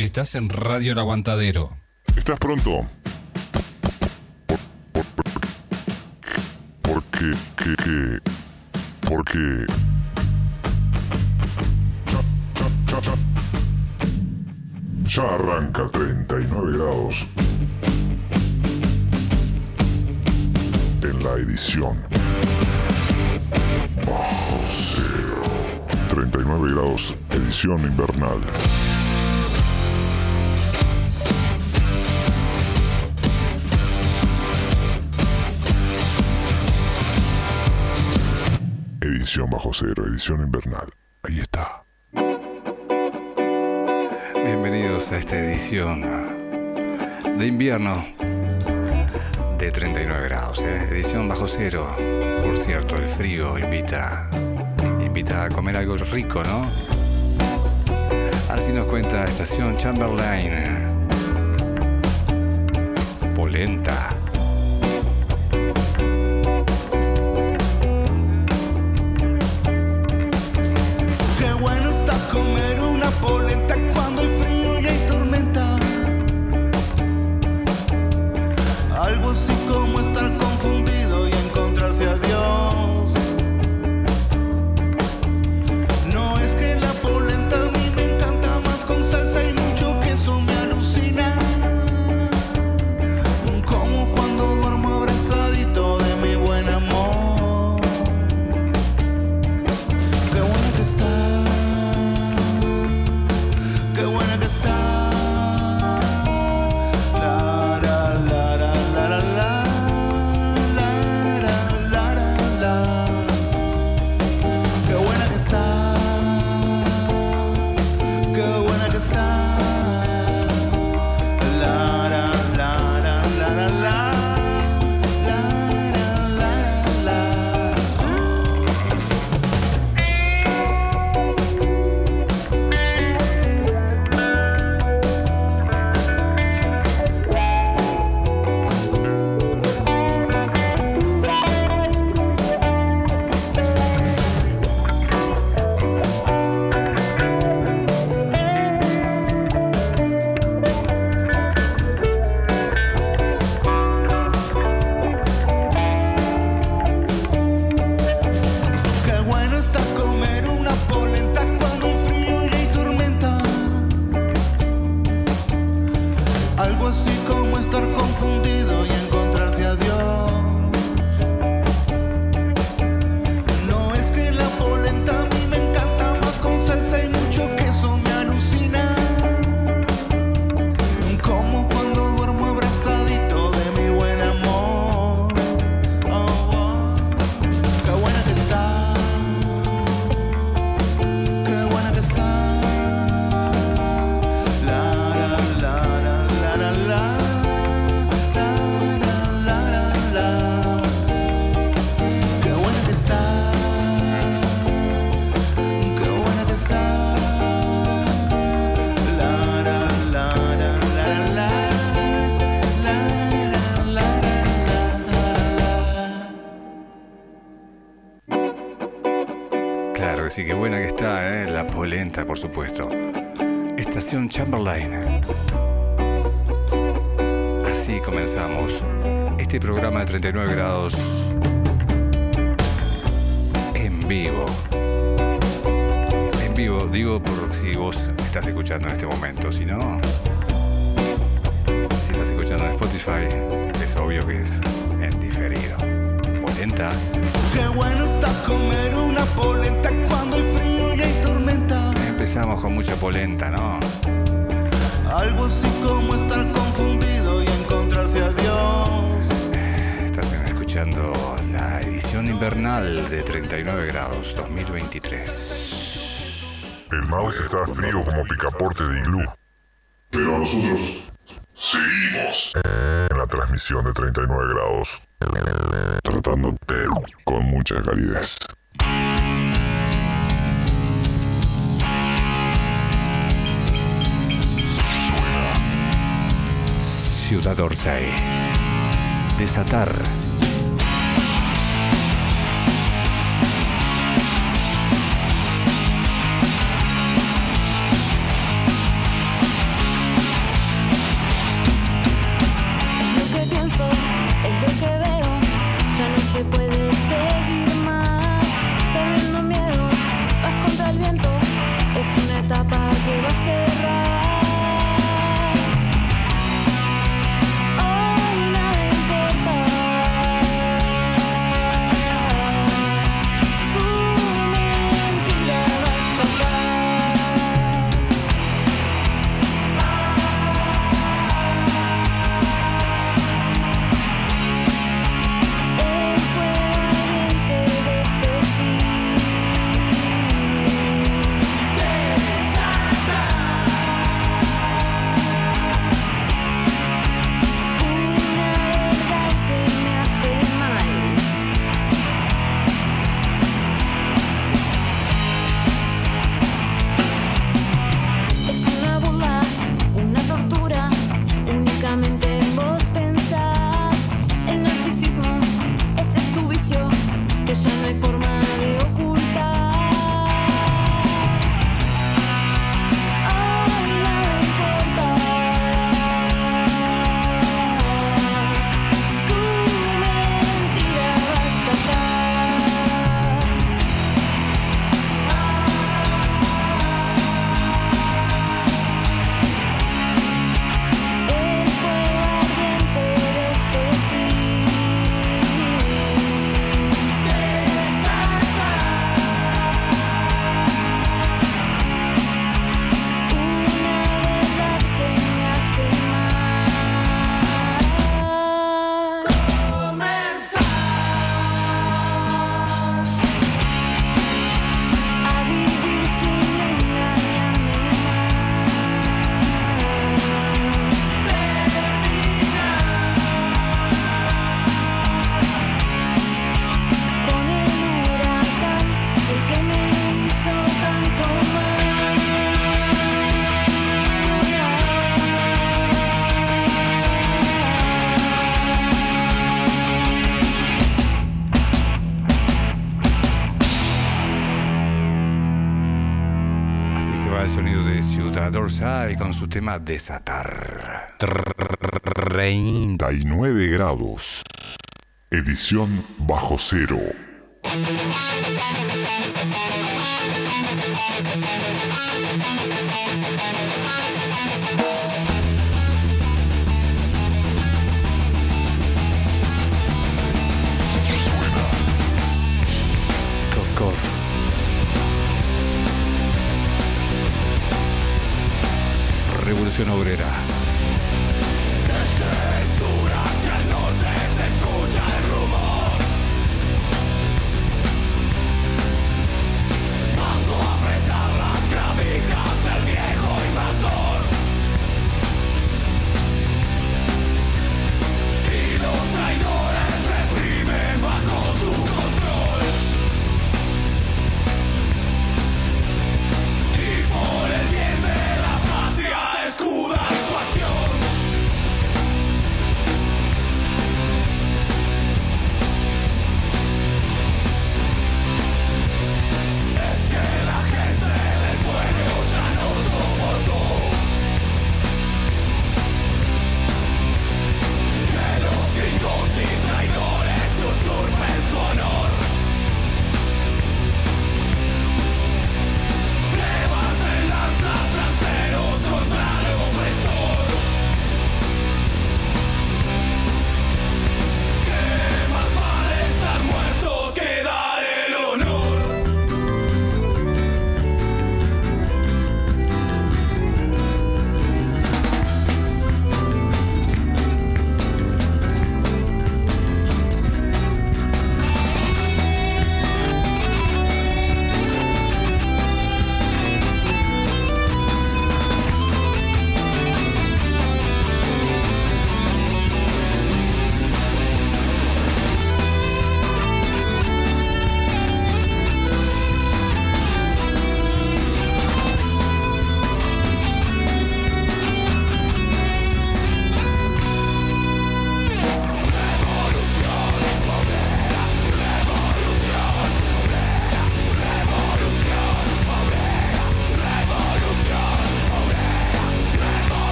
Estás en Radio El Aguantadero. ¿Estás pronto? Porque, que, que, porque... Ya arranca 39 grados. En la edición. Bajo cero. 39 grados, edición invernal. Edición bajo cero, edición invernal. Ahí está. Bienvenidos a esta edición de invierno de 39 grados, ¿eh? edición bajo cero. Por cierto, el frío invita, invita a comer algo rico, ¿no? Así nos cuenta Estación Chamberlain. Polenta. Chamberlain. Así comenzamos este programa de 39 grados en vivo. En vivo, digo por si vos estás escuchando en este momento, si no, si estás escuchando en Spotify, es obvio que es en diferido. Polenta. Qué bueno está comer una polenta cuando hay frío y hay tormenta. Empezamos con mucha polenta, ¿no? Algo así como estar confundido y encontrarse a Dios. Estás escuchando la edición invernal de 39 grados 2023. El mouse está frío como picaporte de iglú. Pero nosotros seguimos en la transmisión de 39 grados. Tratándote con mucha calidez. Ciudad Orsay. Desatar. sonido de Ciudad Orsay con su tema Desatar. 39 grados. Edición bajo cero. Cof, cof. Revolución Obrera.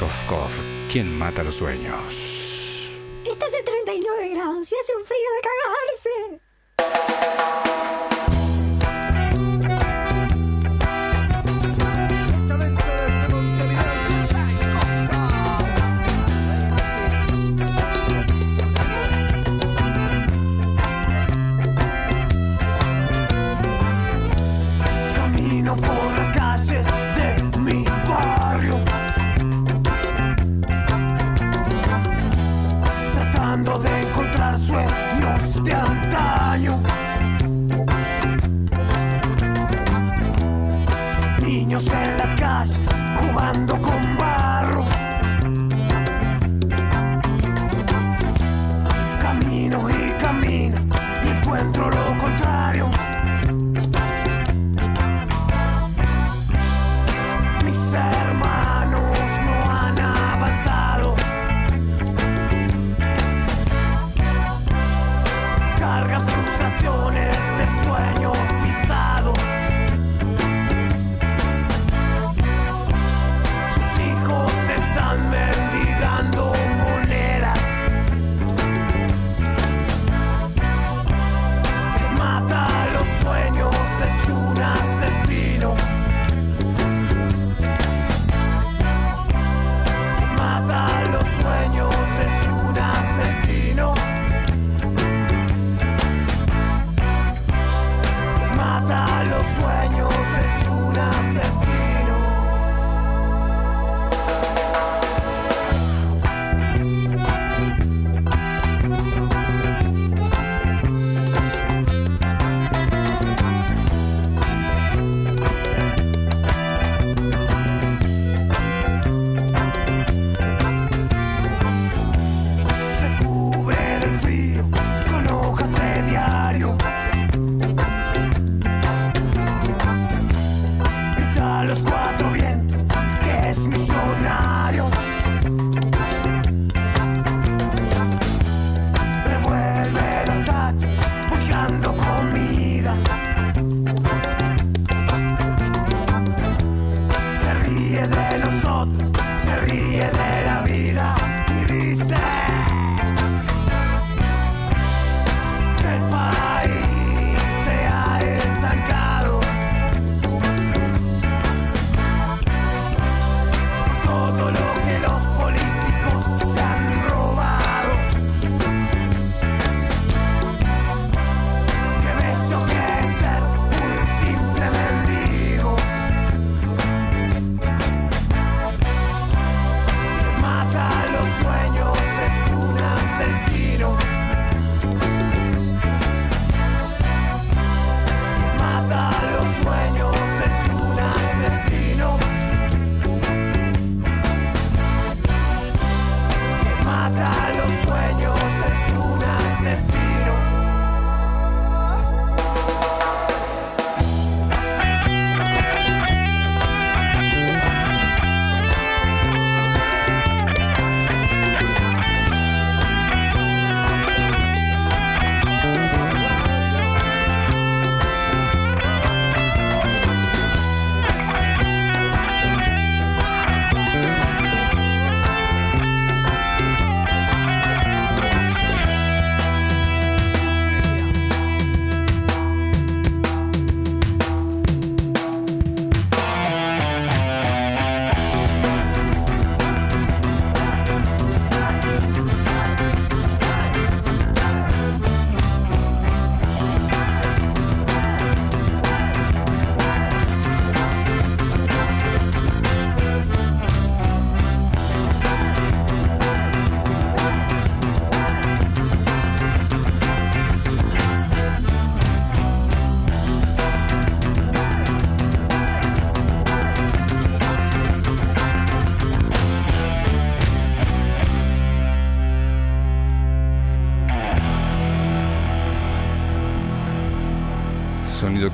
Kof Kof, quien mata los sueños.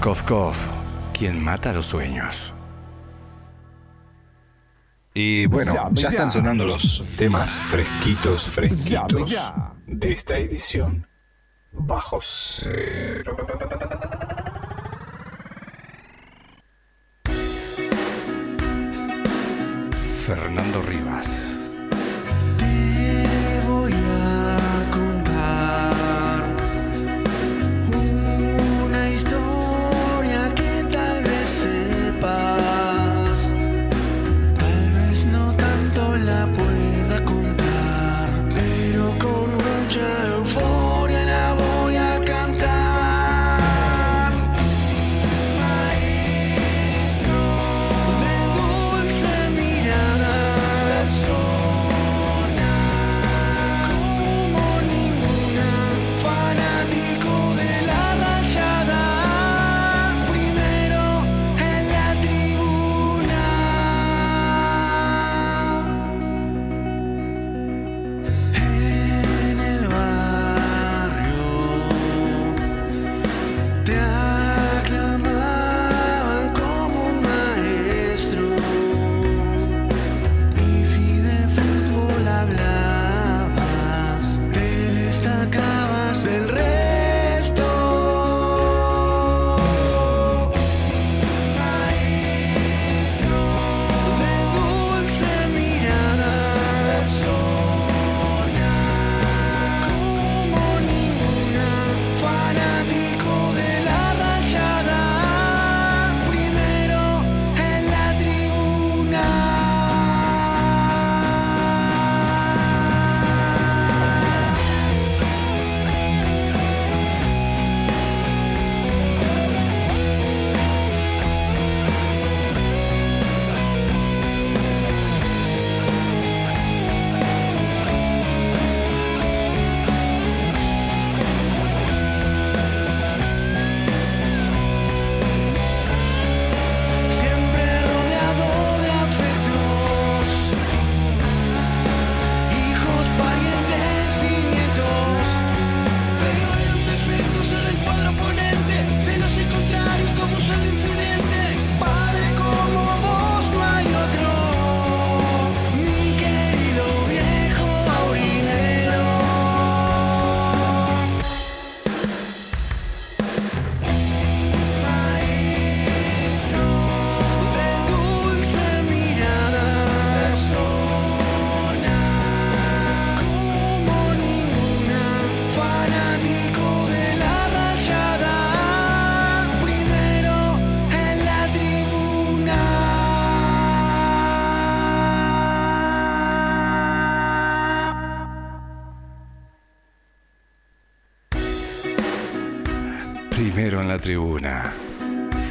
Cof Cof, quien mata los sueños. Y bueno, ya están sonando los temas fresquitos, fresquitos de esta edición. Bajo cero. Fernando Rivas.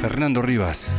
Fernando Rivas.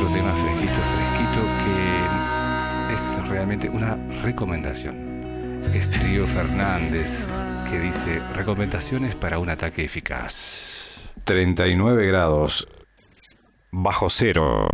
otro tema fresquito, fresquito, que es realmente una recomendación. Es Trío Fernández, que dice recomendaciones para un ataque eficaz. 39 grados, bajo cero.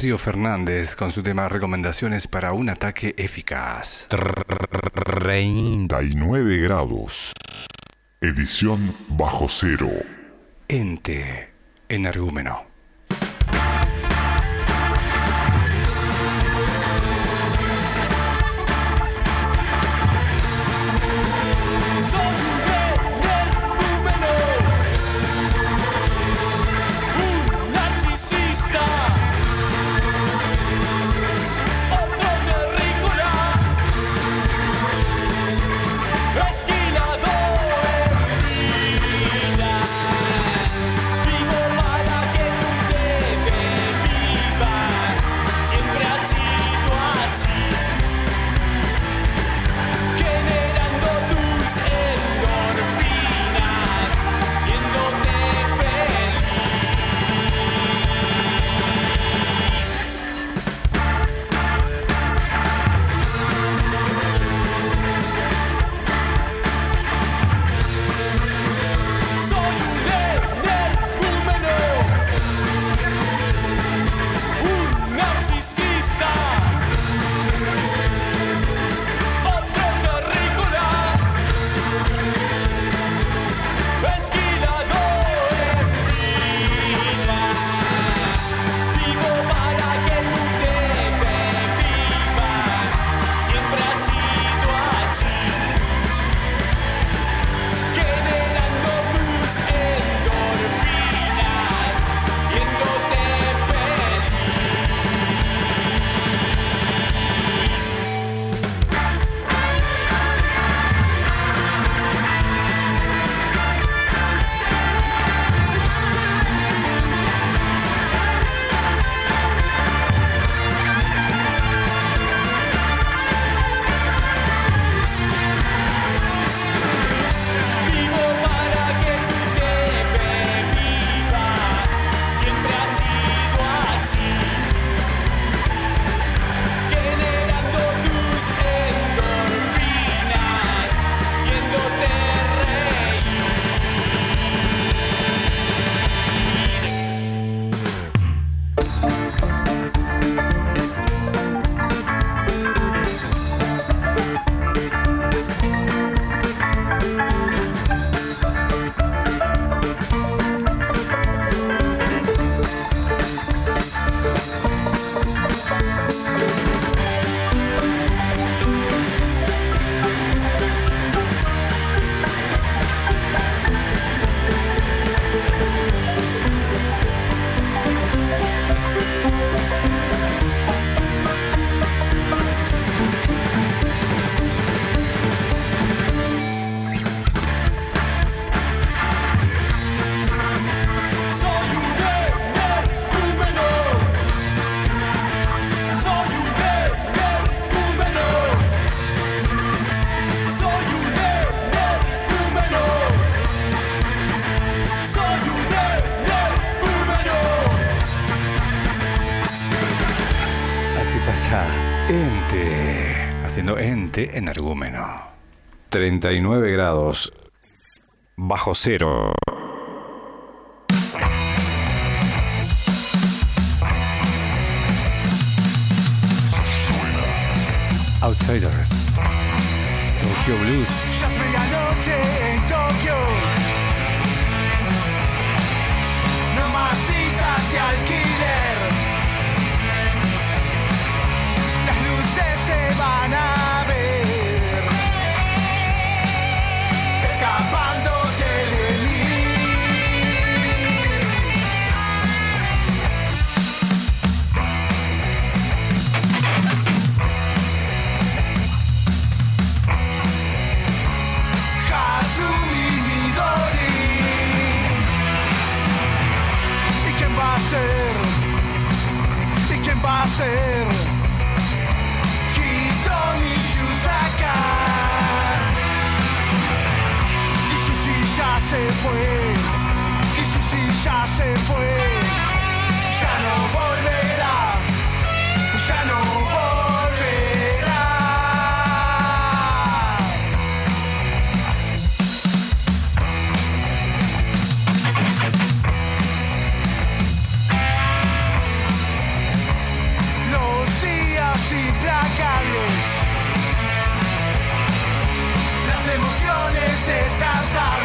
Trio Fernández con su tema Recomendaciones para un ataque eficaz. 39 grados. Edición bajo cero. Ente en argumento. Ente, haciendo ente energúmeno. 39 grados bajo cero. Outsiders. Tokyo Blues. Ya es medianoche en Tokio. No más citas de alquiler. Te van a ver. Escapándote de mí. Hatsumi Midori ¿Y quién va a ser? ¿Y quién va a ser? Fue. Su ya se fue. Ya no volverá. Ya no volverá. Los días implacables, las emociones descartables,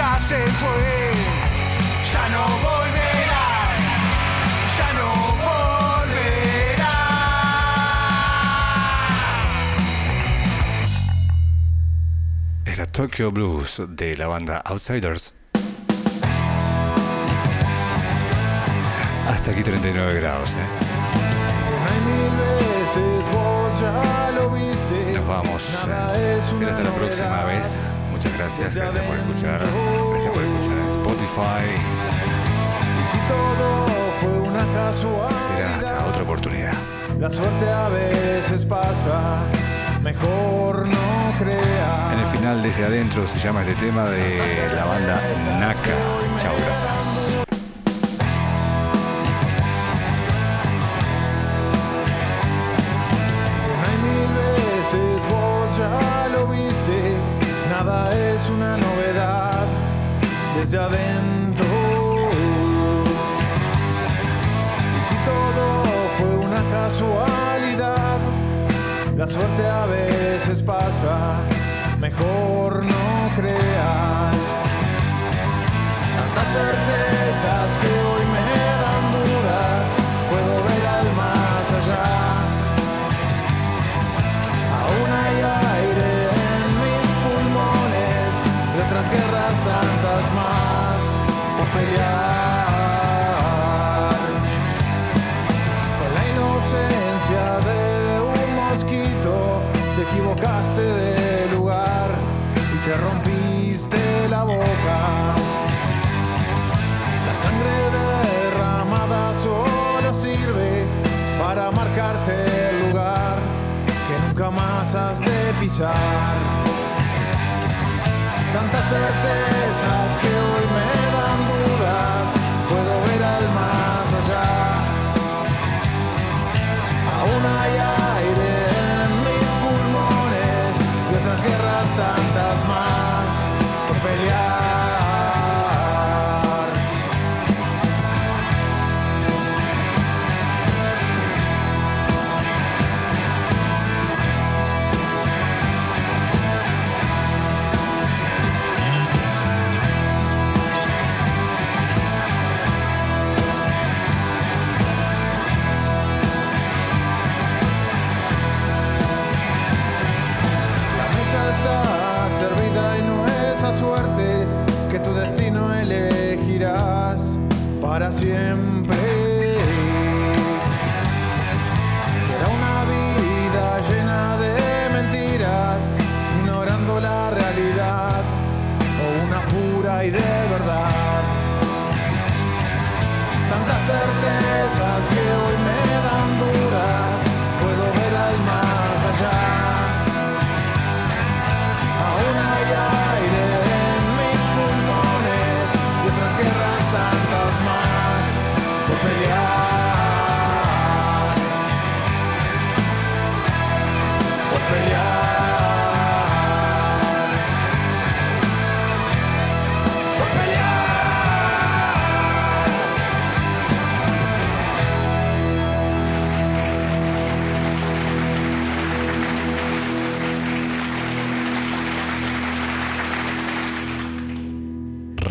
ya se fue Ya no volverá Ya no volverá Era Tokyo Blues de la banda Outsiders. Hasta aquí 39 grados, ¿eh? Nos vamos. Eh, será hasta la próxima vez. Muchas gracias, gracias por escuchar. Gracias por escuchar en Spotify. Y si todo fue una casualidad. Será hasta otra oportunidad. La suerte a veces pasa. Mejor no creas. En el final, desde adentro, se llama este tema de la banda Naka. Chao, gracias. Marcarte el lugar que nunca más has de pisar. Tantas certezas que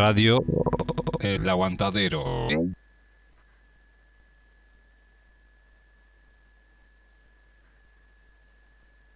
Radio El Aguantadero.